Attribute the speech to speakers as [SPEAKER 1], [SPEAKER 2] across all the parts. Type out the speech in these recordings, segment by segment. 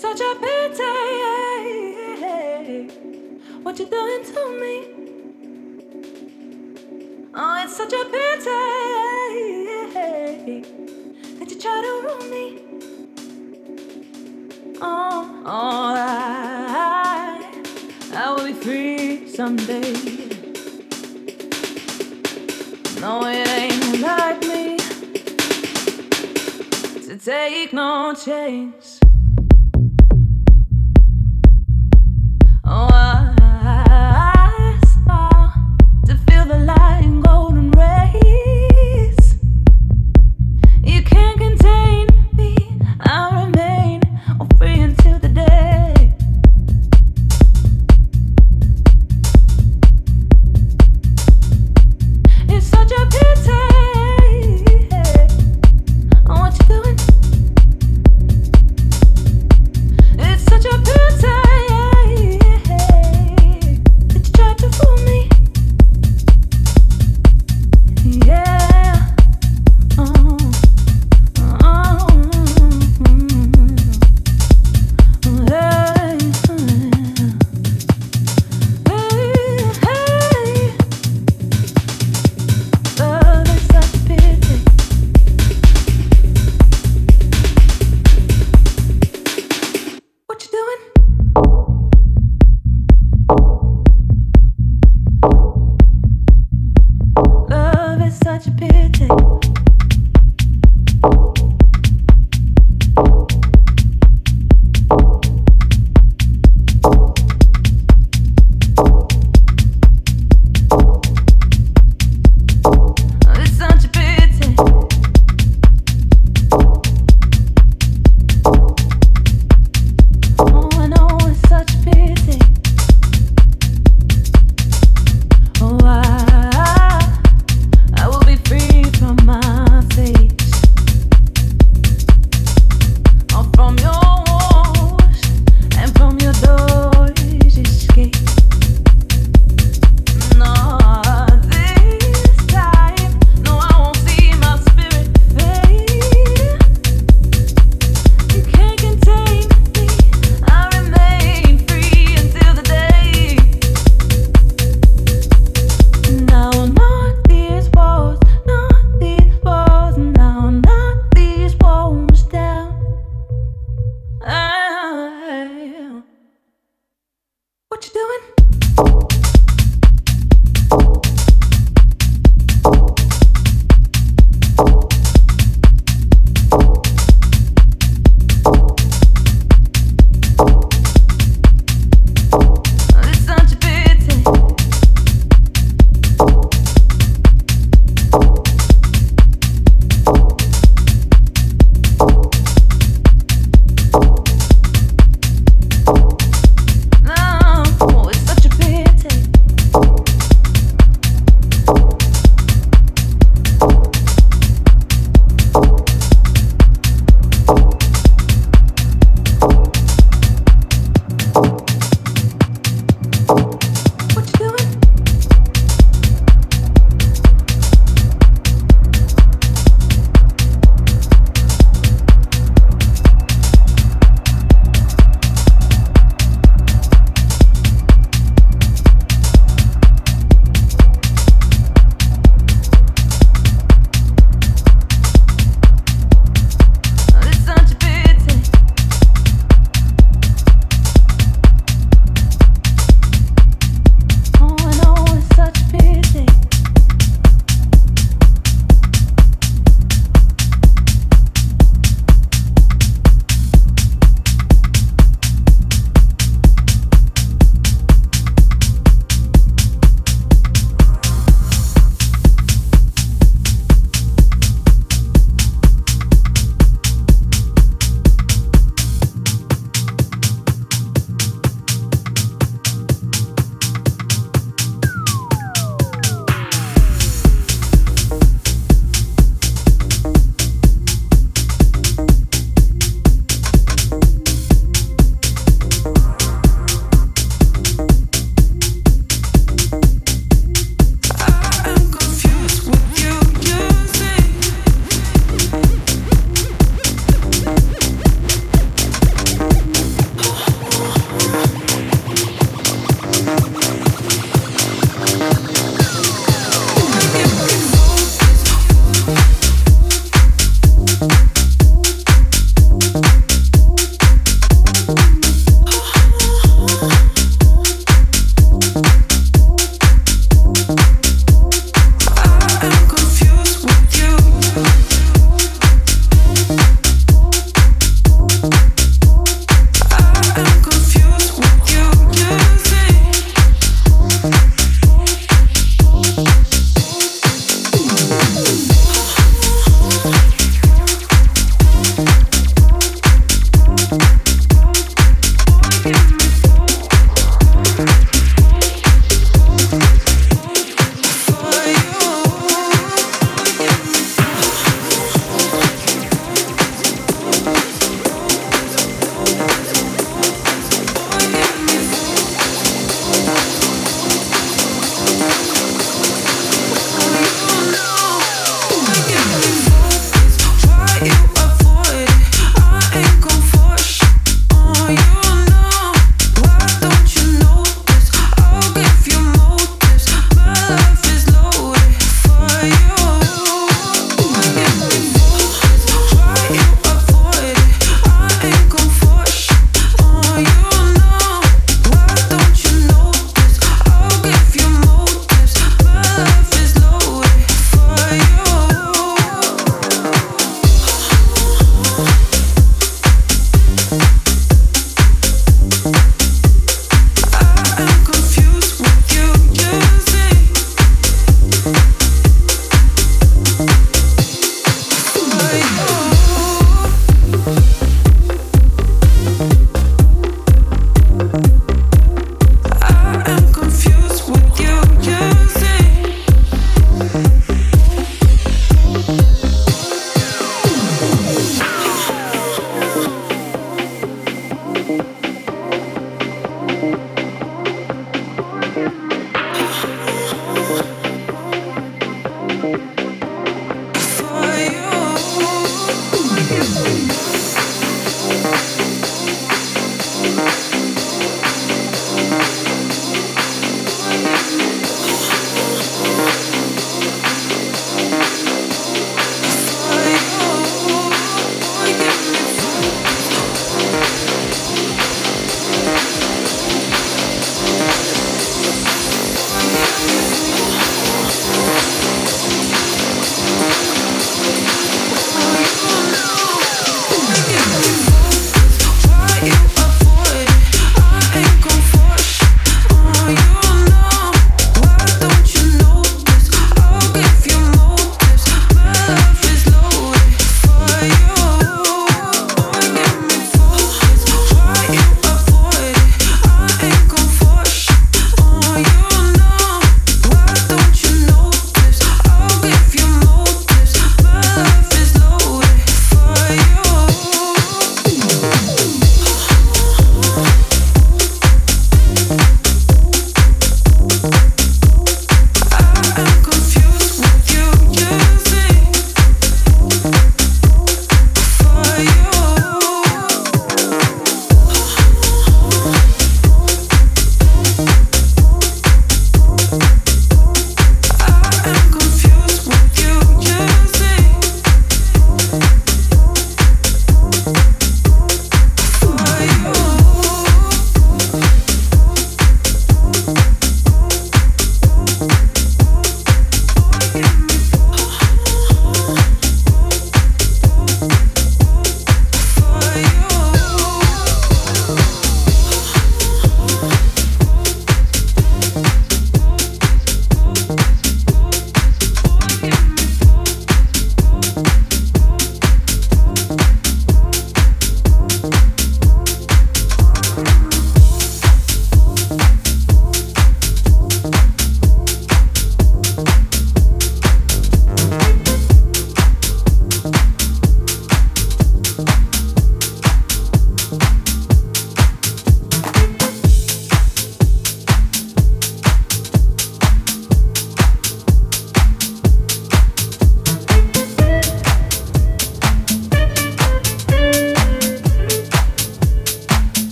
[SPEAKER 1] Such a pity what you're doing to me. Oh, it's such a pity that you try to ruin me. Oh, oh, I, I will be free someday. No, it ain't like me to take no chance.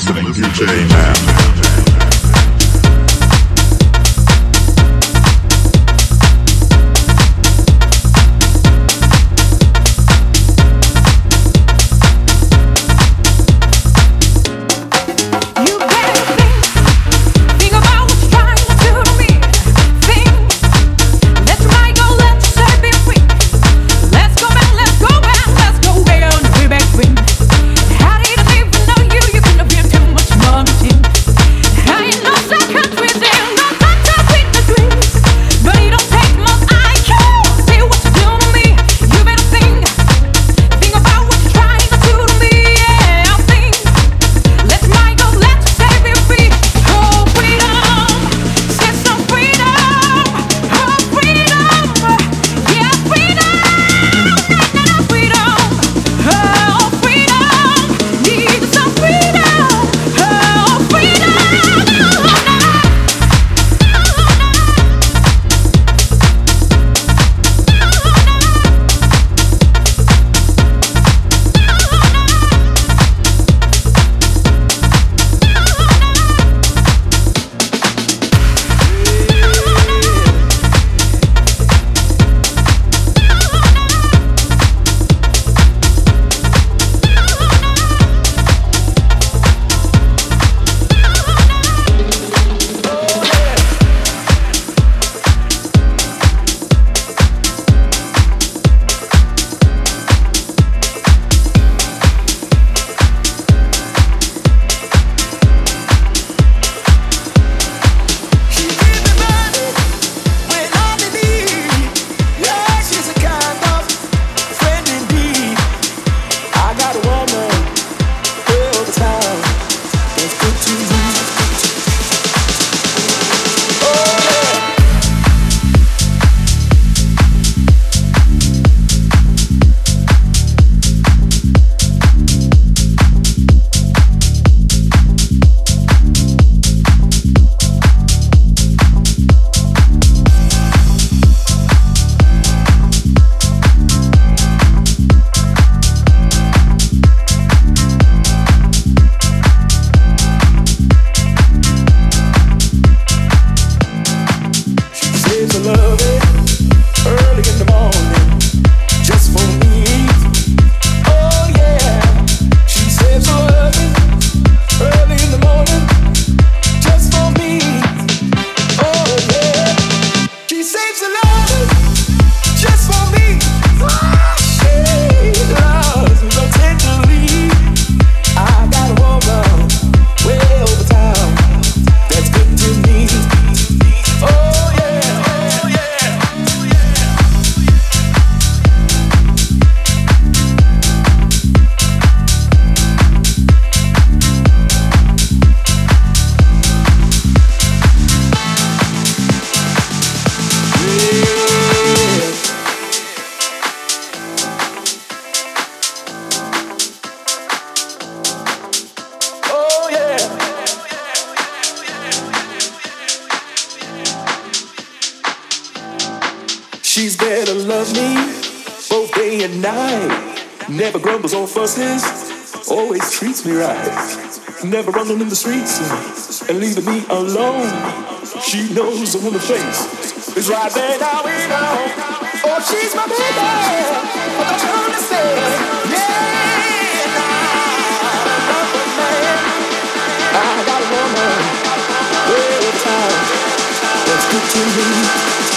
[SPEAKER 1] Listening to the DJ Mam. never grumbles or fusses,
[SPEAKER 2] always treats me right.
[SPEAKER 3] Never running in the streets and leaving me alone. She knows I'm in the face is right there now we know. Oh, she's my baby, but don't you understand? Yeah, man. I got a woman, way time that's good to me.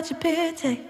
[SPEAKER 4] Lonely without you.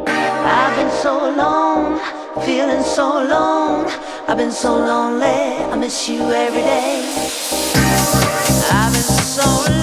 [SPEAKER 4] I've been so alone, feeling so alone. I've been so lonely. I miss you every day. I've been so